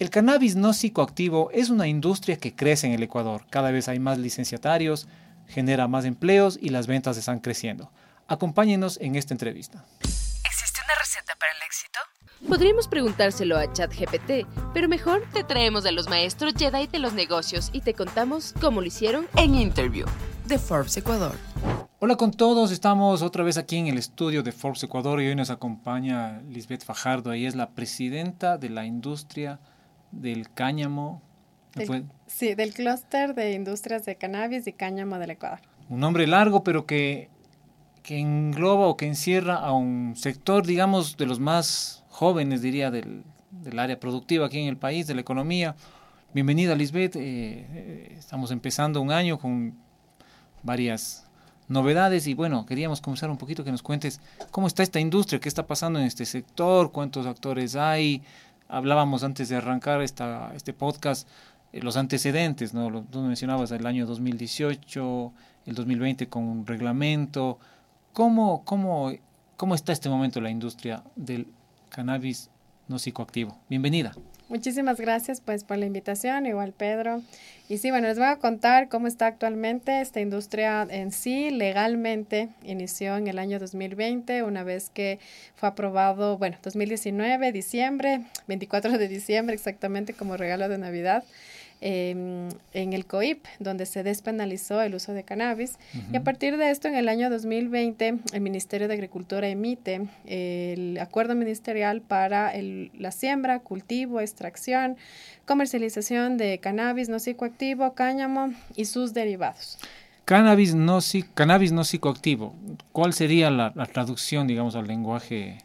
El cannabis no psicoactivo es una industria que crece en el Ecuador. Cada vez hay más licenciatarios, genera más empleos y las ventas están creciendo. Acompáñenos en esta entrevista. ¿Existe una receta para el éxito? Podríamos preguntárselo a ChatGPT, pero mejor te traemos a los maestros Jedi de los negocios y te contamos cómo lo hicieron en Interview de Forbes Ecuador. Hola con todos, estamos otra vez aquí en el estudio de Forbes Ecuador y hoy nos acompaña Lisbeth Fajardo, ella es la presidenta de la industria del cáñamo. sí, del clúster de industrias de cannabis y cáñamo del Ecuador. Un nombre largo, pero que, que engloba o que encierra a un sector, digamos, de los más jóvenes, diría, del, del área productiva aquí en el país, de la economía. Bienvenida, Lisbeth. Eh, eh, estamos empezando un año con varias novedades y bueno, queríamos comenzar un poquito que nos cuentes cómo está esta industria, qué está pasando en este sector, cuántos actores hay, hablábamos antes de arrancar esta, este podcast, eh, los antecedentes, ¿no? Tú mencionabas el año 2018, el 2020 con un reglamento. ¿Cómo, cómo, ¿Cómo está este momento la industria del cannabis no psicoactivo? Bienvenida. Muchísimas gracias pues por la invitación, igual Pedro. Y sí, bueno, les voy a contar cómo está actualmente esta industria en sí. Legalmente inició en el año 2020, una vez que fue aprobado, bueno, 2019, diciembre, 24 de diciembre exactamente como regalo de Navidad. Em, en el COIP, donde se despenalizó el uso de cannabis. Y a partir de esto, en el año 2020, el Ministerio de Agricultura emite el acuerdo ministerial para la siembra, cultivo, extracción, comercialización de cannabis no psicoactivo, cáñamo y sus derivados. Cannabis no, cannabis no psicoactivo, ¿cuál sería la, la traducción, digamos, al lenguaje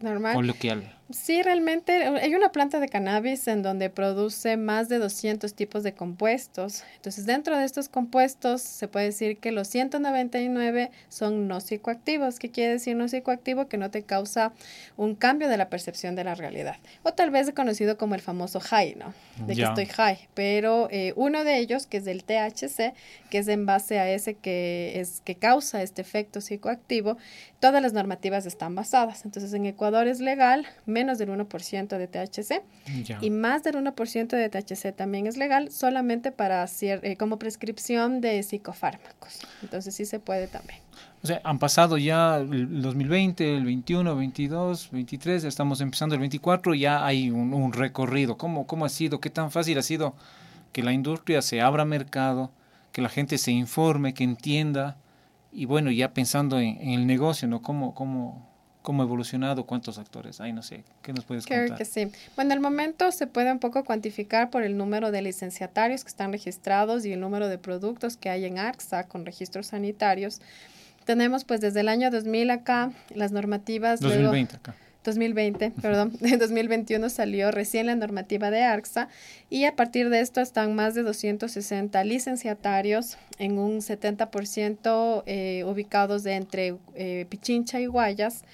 normal. Coloquial. Sí, realmente hay una planta de cannabis en donde produce más de 200 tipos de compuestos. Entonces, dentro de estos compuestos se puede decir que los 199 son no psicoactivos. ¿Qué quiere decir no psicoactivo? Que no te causa un cambio de la percepción de la realidad. O tal vez conocido como el famoso high, ¿no? De que estoy high. Pero eh, uno de ellos, que es del THC, que es en base a ese que, es, que causa este efecto psicoactivo, todas las normativas están basadas. Entonces, en Ecuador es legal menos del 1% de THC y más del 1% de THC también es legal solamente para hacer eh, como prescripción de psicofármacos. Entonces sí se puede también. O sea, han pasado ya el 2020, el 21, 22, 23, estamos empezando el 24, ya hay un, recorrido. ¿Cómo, ¿Cómo ha sido? ¿Qué tan fácil ha sido que la industria se abra mercado, que la gente se informe, que entienda? Y bueno, ya pensando en, en el negocio, ¿no? ¿Cómo, cómo, cómo ha evolucionado, cuántos actores hay, no sé, ¿qué nos puedes contar? Creo que sí. Bueno, al momento se puede un poco cuantificar por el número de licenciatarios que están registrados y el número de productos que hay en ARCSA con registros sanitarios. Tenemos pues desde el año 2000 acá las normativas... 2020 acá. 2020, perdón, en 2021 salió recién la normativa de ARCSA y a partir de esto están más de 260 licenciatarios en un 70% eh, ubicados de entre eh, Pichincha y Guayas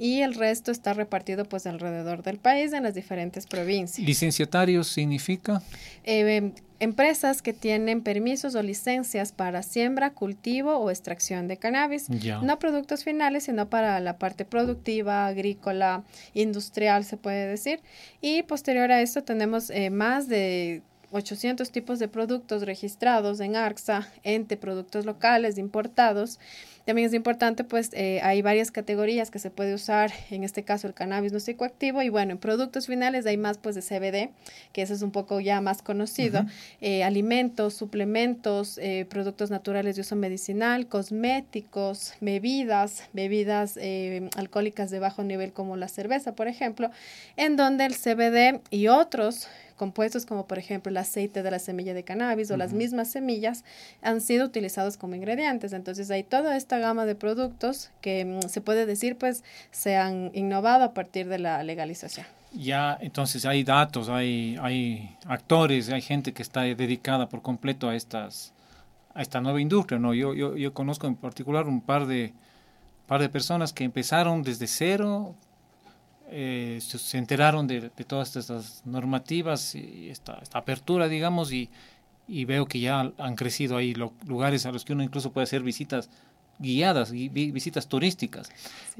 y el resto está repartido pues alrededor del país en las diferentes provincias. ¿Licenciatarios significa? Eh, empresas que tienen permisos o licencias para siembra, cultivo o extracción de cannabis. No productos finales, sino para la parte productiva, agrícola, industrial, se puede decir. Y posterior a esto tenemos eh, más de 800 tipos de productos registrados en ARCSA, entre productos locales importados también es importante, pues eh, hay varias categorías que se puede usar, en este caso el cannabis no psicoactivo, y bueno, en productos finales hay más pues de CBD, que eso es un poco ya más conocido, eh, alimentos, suplementos, eh, productos naturales de uso medicinal, cosméticos, bebidas, bebidas alcohólicas de bajo nivel como la cerveza, por ejemplo, en donde el CBD y otros compuestos como por ejemplo el aceite de la semilla de cannabis o las mismas semillas han sido utilizados como ingredientes. Entonces hay toda esta gama de productos que mm, se puede decir pues se han innovado a partir de la legalización. Ya, entonces hay datos, hay, hay actores, hay gente que está dedicada por completo a estas a esta nueva industria, ¿no? Yo, yo, yo conozco en particular un par de, par de personas que empezaron desde cero, eh, se, enteraron de, todas estas normativas y esta, apertura, digamos, y, veo que ya han crecido ahí lugares a los que uno incluso puede hacer visitas guiadas, visitas turísticas.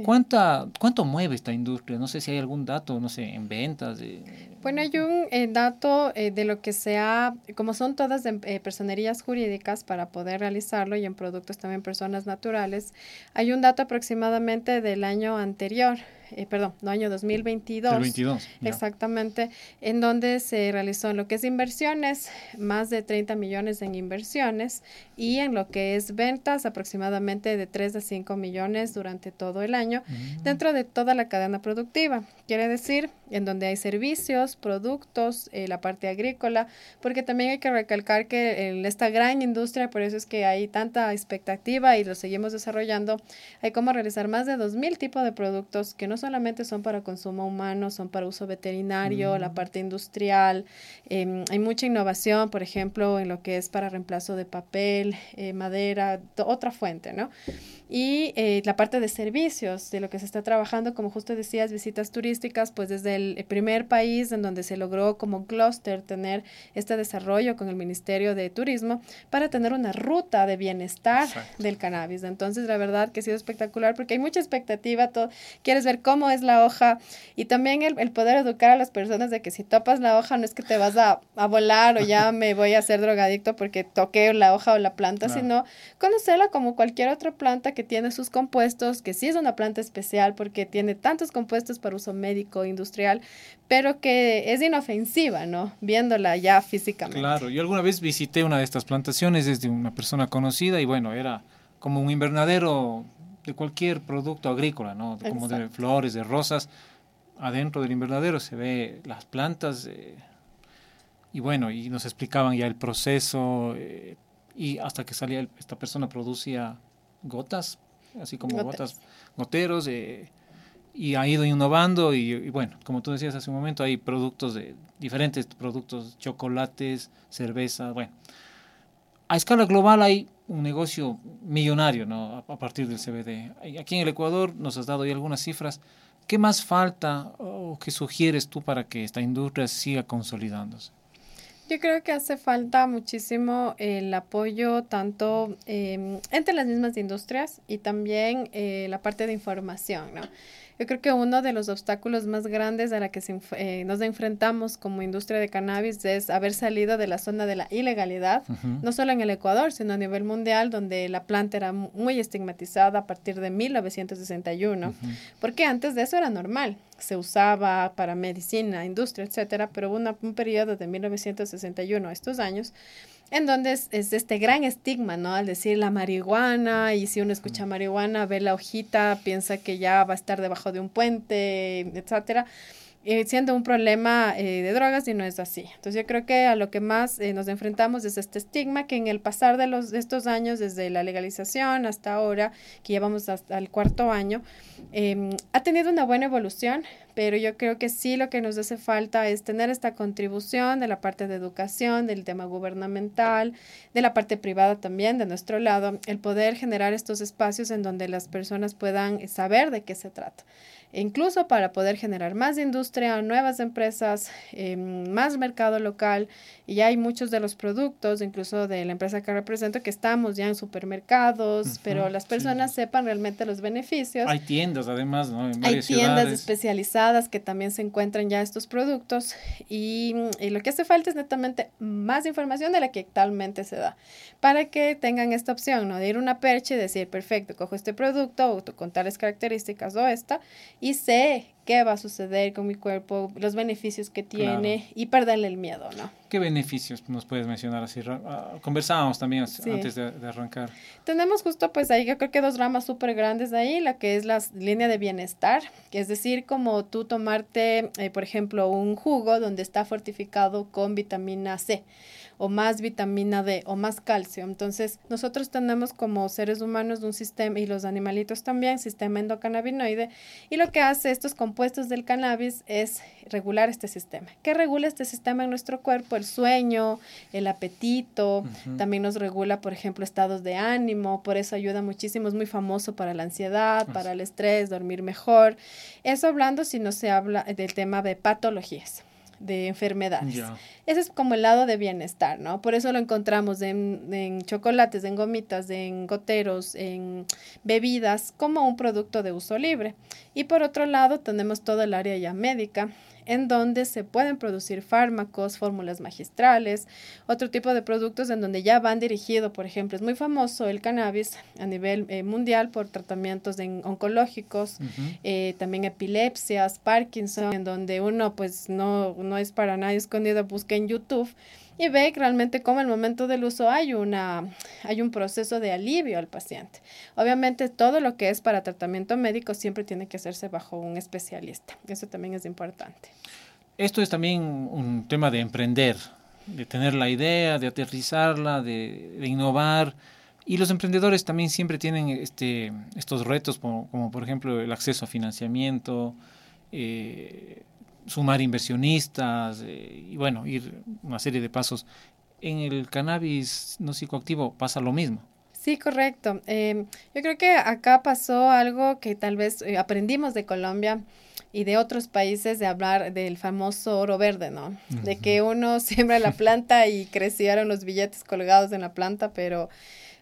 ¿Cuánta, ¿Cuánto mueve esta industria? No sé si hay algún dato, no sé, en ventas. De... Bueno, hay un eh, dato eh, de lo que sea, como son todas eh, personerías jurídicas para poder realizarlo y en productos también personas naturales, hay un dato aproximadamente del año anterior eh, perdón, no año 2022. 22, exactamente, en donde se realizó en lo que es inversiones, más de 30 millones en inversiones y en lo que es ventas, aproximadamente de 3 a 5 millones durante todo el año, mm. dentro de toda la cadena productiva. Quiere decir, en donde hay servicios, productos, eh, la parte agrícola, porque también hay que recalcar que en esta gran industria, por eso es que hay tanta expectativa y lo seguimos desarrollando, hay como realizar más de 2.000 tipos de productos que no solamente son para consumo humano, son para uso veterinario, la mm. parte industrial. Em, hay mucha innovación, por ejemplo, en lo que es para reemplazo de papel, eh, madera, otra fuente, ¿no? Y eh, la parte de servicios, de lo que se está trabajando, como justo decías, visitas turísticas, pues desde el primer país en donde se logró como clúster tener este desarrollo con el Ministerio de Turismo para tener una ruta de bienestar del cannabis. Entonces, la verdad que ha sido espectacular porque hay mucha expectativa, todo, quieres ver cómo es la hoja y también el, el, poder educar a las personas de que si topas la hoja no es que te vas a, a volar o ya me voy a hacer drogadicto porque toqué la hoja o la planta, sino conocerla como cualquier otra planta que tiene sus compuestos, que sí es una planta especial porque tiene tantos compuestos para uso médico, industrial, pero que es inofensiva, ¿no? Viéndola ya físicamente. Claro, yo alguna vez visité una de estas plantaciones desde una persona conocida y bueno, era como un invernadero de cualquier producto agrícola, ¿no? Como de flores, de rosas. Adentro del invernadero se ve las plantas eh, y bueno, y nos explicaban ya el proceso eh, y hasta que salía esta persona producía gotas, así como gotas, goteros, eh, y ha ido innovando y, bueno, como tú decías hace un momento, hay productos de diferentes productos, chocolates, cerveza, bueno. A escala global hay un negocio millonario ¿no? a, partir del CBD. Aquí en el Ecuador nos has dado ya algunas cifras. ¿Qué más falta o qué sugieres tú para que esta industria siga consolidándose? Yo creo que hace falta muchísimo el apoyo tanto em, entre las mismas industrias y también eh, la parte de información, ¿no? Yo creo que uno de los obstáculos más grandes a la que eh, nos enfrentamos como industria de cannabis es haber salido de la zona de la ilegalidad, no solo en el Ecuador, sino a nivel mundial, donde la planta era muy estigmatizada a partir de 1961, porque antes de eso era normal se usaba para medicina, industria, etcétera, pero hubo un periodo de 1961 a estos años en donde es, este gran estigma, ¿no? Al decir la marihuana, y si uno escucha marihuana, ve la hojita, piensa que ya va a estar debajo de un puente, etcétera. Eh, siendo un problema eh, de drogas y no es así. Entonces yo creo que a lo que más eh, nos enfrentamos es este estigma que en el pasar de, los, de estos años, desde la legalización hasta ahora, que llevamos hasta el cuarto año, em, ha tenido una buena evolución, pero yo creo que sí lo que nos hace falta es tener esta contribución de la parte de educación, del tema gubernamental, de la parte privada también, de nuestro lado, el poder generar estos espacios en donde las personas puedan saber de qué se trata incluso para poder generar más industria, nuevas empresas, eh, más mercado local. Y hay muchos de los productos, incluso de la empresa que represento, que estamos ya en supermercados, pero las personas sepan realmente los beneficios. Hay tiendas además, ¿no? hay tiendas especializadas que también se encuentran ya estos productos y, lo que hace falta es netamente más información de la que actualmente se da para que tengan esta opción, ¿no? De ir a una percha y decir, perfecto, cojo este producto o con tales características o esta y sé qué va a suceder con mi cuerpo, los beneficios que tiene y perderle el miedo, ¿no? ¿Qué beneficios nos puedes mencionar así? Ah, conversábamos también antes de, arrancar. Tenemos justo pues ahí yo creo que dos ramas súper grandes ahí, la que es la línea de bienestar, que es decir, como tú tomarte, eh, por ejemplo, un jugo donde está fortificado con vitamina C o más vitamina D o más calcio. Entonces, nosotros tenemos como seres humanos un sistema, y los animalitos también, sistema endocannabinoide, y lo que hace estos compuestos del cannabis es regular este sistema. ¿Qué regula este sistema en nuestro cuerpo? El sueño, el apetito, también nos regula, por ejemplo, estados de ánimo, por eso ayuda muchísimo, es muy famoso para la ansiedad, para el estrés, dormir mejor. Eso hablando si no se habla del tema de patologías. De enfermedades. Ese es como el lado de bienestar, ¿no? Por eso lo encontramos en, en, chocolates, en gomitas, en goteros, en bebidas, como un producto de uso libre. Y por otro lado tenemos todo el área ya médica, en donde se pueden producir fármacos, fórmulas magistrales, otro tipo de productos en donde ya van dirigidos, por ejemplo, es muy famoso el cannabis a nivel eh, mundial por tratamientos oncológicos, eh, también epilepsias, Parkinson, en donde uno pues no, no es para nadie escondido, busca en YouTube y ve realmente cómo el momento del uso hay, una, hay un proceso de alivio al paciente. Obviamente todo lo que es para tratamiento médico siempre tiene que hacerse bajo un especialista. Eso también es importante. Esto es también un tema de emprender, de tener la idea, de aterrizarla, de, innovar. Y los emprendedores también siempre tienen este, estos retos, como, por ejemplo el acceso a financiamiento, eh, sumar inversionistas eh, y bueno, ir una serie de pasos. En el cannabis no psicoactivo pasa lo mismo. Sí, correcto. Em, yo creo que acá pasó algo que tal vez eh, aprendimos de Colombia y de otros países de hablar del famoso oro verde, ¿no? De que uno siembra la planta y crecieron los billetes colgados en la planta, pero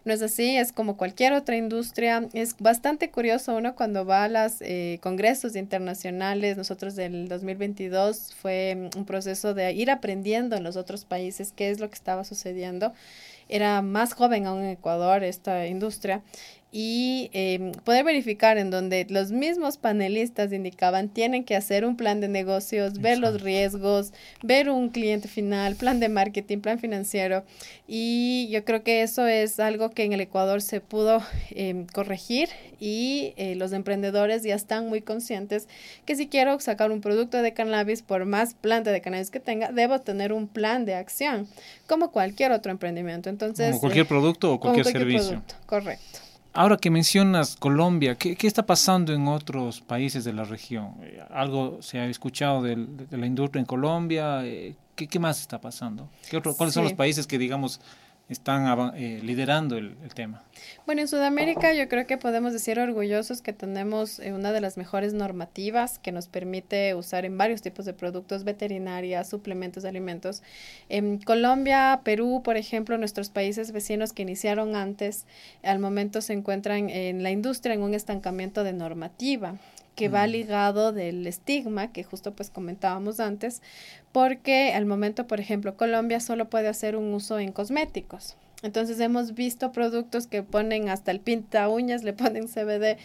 no es así, es como cualquier otra industria. Es bastante curioso uno cuando va a los eh, congresos internacionales. Nosotros del 2022 fue un proceso de ir aprendiendo en los otros países qué es lo que estaba sucediendo. Era más joven aún en Ecuador esta industria y eh, poder verificar en donde los mismos panelistas indicaban tienen que hacer un plan de negocios, ver los riesgos, ver un cliente final, plan de marketing, plan financiero y yo creo que eso es algo que en el Ecuador se pudo eh, corregir y eh, los emprendedores ya están muy conscientes que si quiero sacar un producto de cannabis, por más planta de cannabis que tenga, debo tener un plan de acción como cualquier otro emprendimiento. Entonces, como cualquier producto o cualquier, servicio. correcto. Ahora que mencionas Colombia, ¿qué, está pasando en otros países de la región? Eh, ¿Algo se ha escuchado de, la industria en Colombia? Eh, ¿qué, más está pasando? ¿Cuáles son los países que, digamos, están eh, liderando el, tema. Bueno, en Sudamérica yo creo que podemos decir orgullosos que tenemos eh, una de las mejores normativas que nos permite usar en varios tipos de productos, veterinarias, suplementos alimentos. En Colombia, Perú, por ejemplo, nuestros países vecinos que iniciaron antes, al momento se encuentran en la industria en un estancamiento de normativa que va ligado del estigma que justo pues comentábamos antes, porque al momento, por ejemplo, Colombia solo puede hacer un uso en cosméticos. Entonces hemos visto productos que ponen hasta el pinta uñas, le ponen CBD,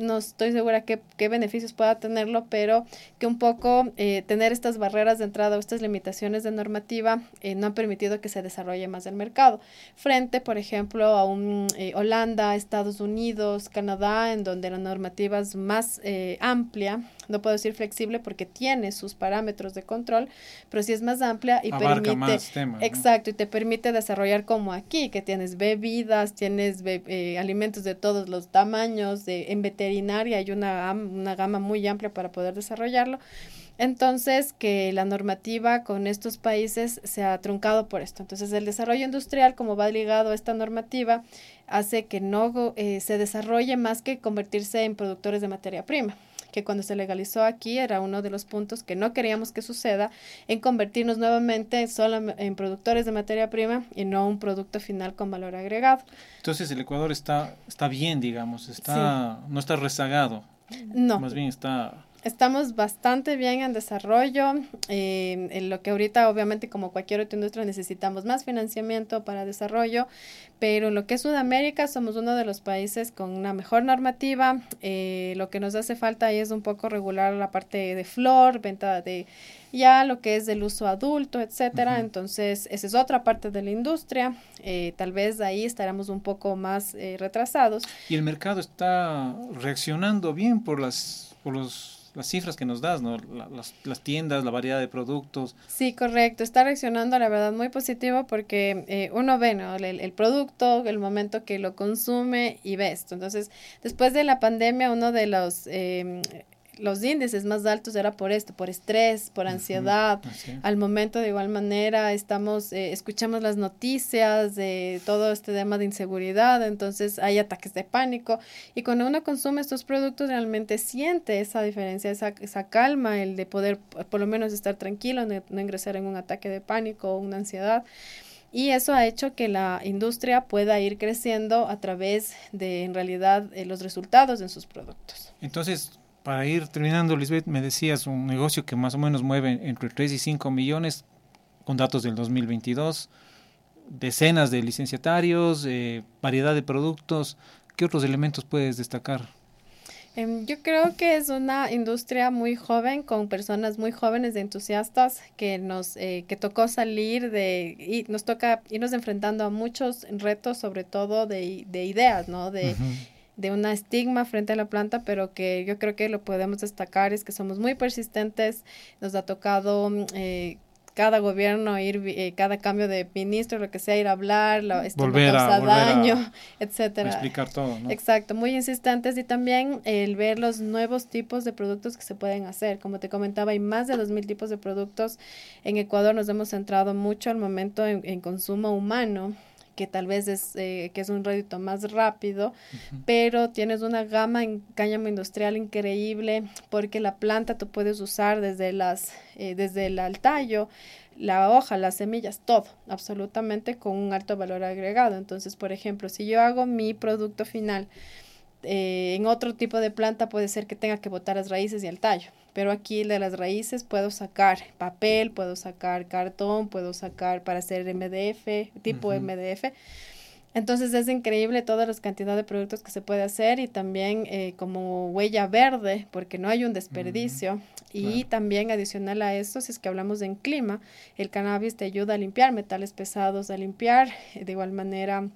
no estoy segura qué, qué beneficios pueda tenerlo, pero que un poco eh, tener estas barreras de entrada o estas limitaciones de normativa eh, no han permitido que se desarrolle más el mercado. Frente, por ejemplo, a un eh, Holanda, Estados Unidos, Canadá, en donde la normativa es más amplia, no puedo decir flexible porque tiene sus parámetros de control, pero sí es más amplia y permite más exacto y te permite desarrollar como aquí que tienes bebidas, tienes alimentos de todos los tamaños, de en hay una, una gama muy amplia para poder desarrollarlo. Entonces, que la normativa con estos países se ha truncado por esto. Entonces, el desarrollo industrial, como va ligado a esta normativa, hace que no eh, se desarrolle más que convertirse en productores de materia prima que cuando se legalizó aquí era uno de los puntos que no queríamos que suceda, en convertirnos nuevamente solo en productores de materia prima y no un producto final con valor agregado. Entonces el Ecuador está, está bien, digamos, está, no está rezagado. No. Más bien está Estamos bastante bien en desarrollo. Eh, en lo que ahorita, obviamente, como cualquier otra industria, necesitamos más financiamiento para desarrollo, pero en lo que es Sudamérica, somos uno de los países con una mejor normativa. Eh, lo que nos hace falta ahí es un poco regular la parte de flor, venta de ya lo que es del uso adulto, etcétera. Entonces, esa es otra parte de la industria. Eh, tal vez ahí estaremos un poco más retrasados. Y el mercado está reaccionando bien por las por los las cifras que nos das, ¿no? las, las, tiendas, la variedad de productos. Sí, correcto. Está reaccionando, la verdad, muy positivo porque eh, uno ve, ¿no? El, producto, el momento que lo consume y ve esto. Entonces, después de la pandemia, uno de los... Eh, los índices más altos era por esto, por estrés, por ansiedad. Al momento de igual manera estamos, eh, escuchamos las noticias de todo este tema de inseguridad, entonces hay ataques de pánico y cuando uno consume estos productos realmente siente esa diferencia, esa, esa calma, el de poder por lo menos estar tranquilo, no, no ingresar en un ataque de pánico o una ansiedad. Y eso ha hecho que la industria pueda ir creciendo a través de, en realidad, eh, los resultados en sus productos. Entonces, para ir terminando, Lisbeth, me decías un negocio que más o menos mueve entre 3 y 5 millones, con datos del 2022, decenas de licenciatarios, eh, variedad de productos. ¿Qué otros elementos puedes destacar? Em, yo creo que es una industria muy joven, con personas muy jóvenes de entusiastas, que nos eh, que tocó salir de, y nos toca irnos enfrentando a muchos retos, sobre todo de, de ideas, ¿no? De, de una estigma frente a la planta, pero que yo creo que lo podemos destacar es que somos muy persistentes, nos ha tocado mm, eh, cada gobierno ir, eh, cada cambio de ministro, lo que sea, ir a hablar, lo, este, volver a, daño, etcétera. explicar todo, ¿no? Exacto, muy insistentes y también el ver los nuevos tipos de productos que se pueden hacer. Como te comentaba, hay más de 2.000 tipos de productos. En Ecuador nos hemos centrado mucho al momento en consumo humano que tal vez es, eh, que es un rédito más rápido, pero tienes una gama en cáñamo industrial increíble porque la planta tú puedes usar desde, las, eh, desde el tallo, la hoja, las semillas, todo, absolutamente con un alto valor agregado. Entonces, por ejemplo, si yo hago mi producto final, eh, en otro tipo de planta puede ser que tenga que botar las raíces y el tallo pero aquí de las raíces puedo sacar papel, puedo sacar cartón, puedo sacar para hacer MDF, tipo MDF. Entonces es increíble toda la cantidad de productos que se puede hacer y también eh, como huella verde, porque no hay un desperdicio. Y también adicional a esto, si es que hablamos en clima, el cannabis te ayuda a limpiar metales pesados, a limpiar de igual manera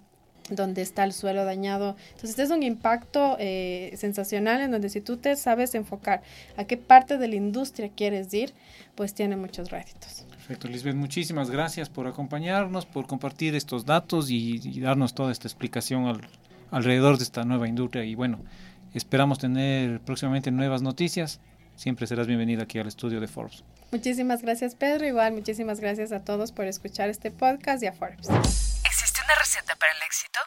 donde está el suelo dañado. Entonces es un impacto eh, sensacional en donde si tú te sabes enfocar a qué parte de la industria quieres ir, pues tiene muchos réditos. Perfecto, Lisbeth, muchísimas gracias por acompañarnos, por compartir estos datos y, darnos toda esta explicación alrededor de esta nueva industria. Y bueno, esperamos tener próximamente nuevas noticias. Siempre serás bienvenida aquí al estudio de Forbes. Muchísimas gracias, Pedro. Igual, muchísimas gracias a todos por escuchar este podcast y a Forbes una receta para el éxito?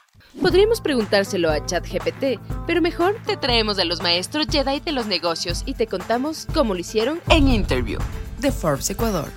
Podríamos preguntárselo a ChatGPT, pero mejor te traemos a los maestros Jedi de los negocios y te contamos cómo lo hicieron en Interview de Forbes Ecuador.